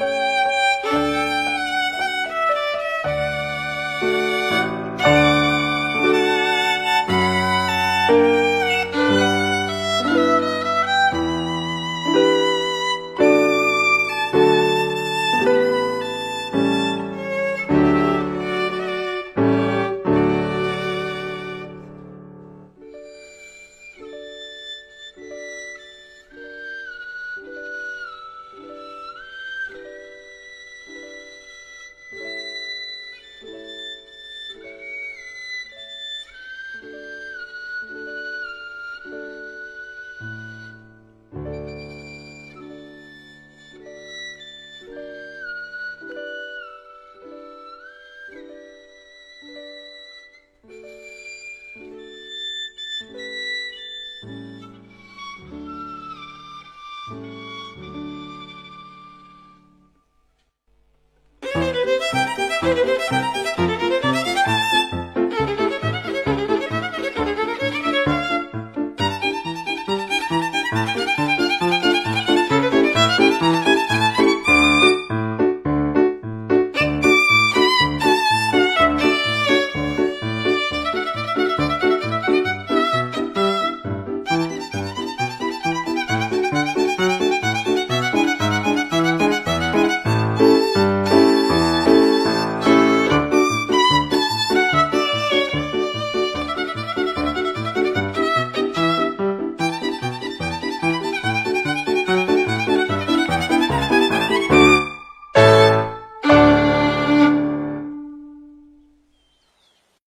Bye.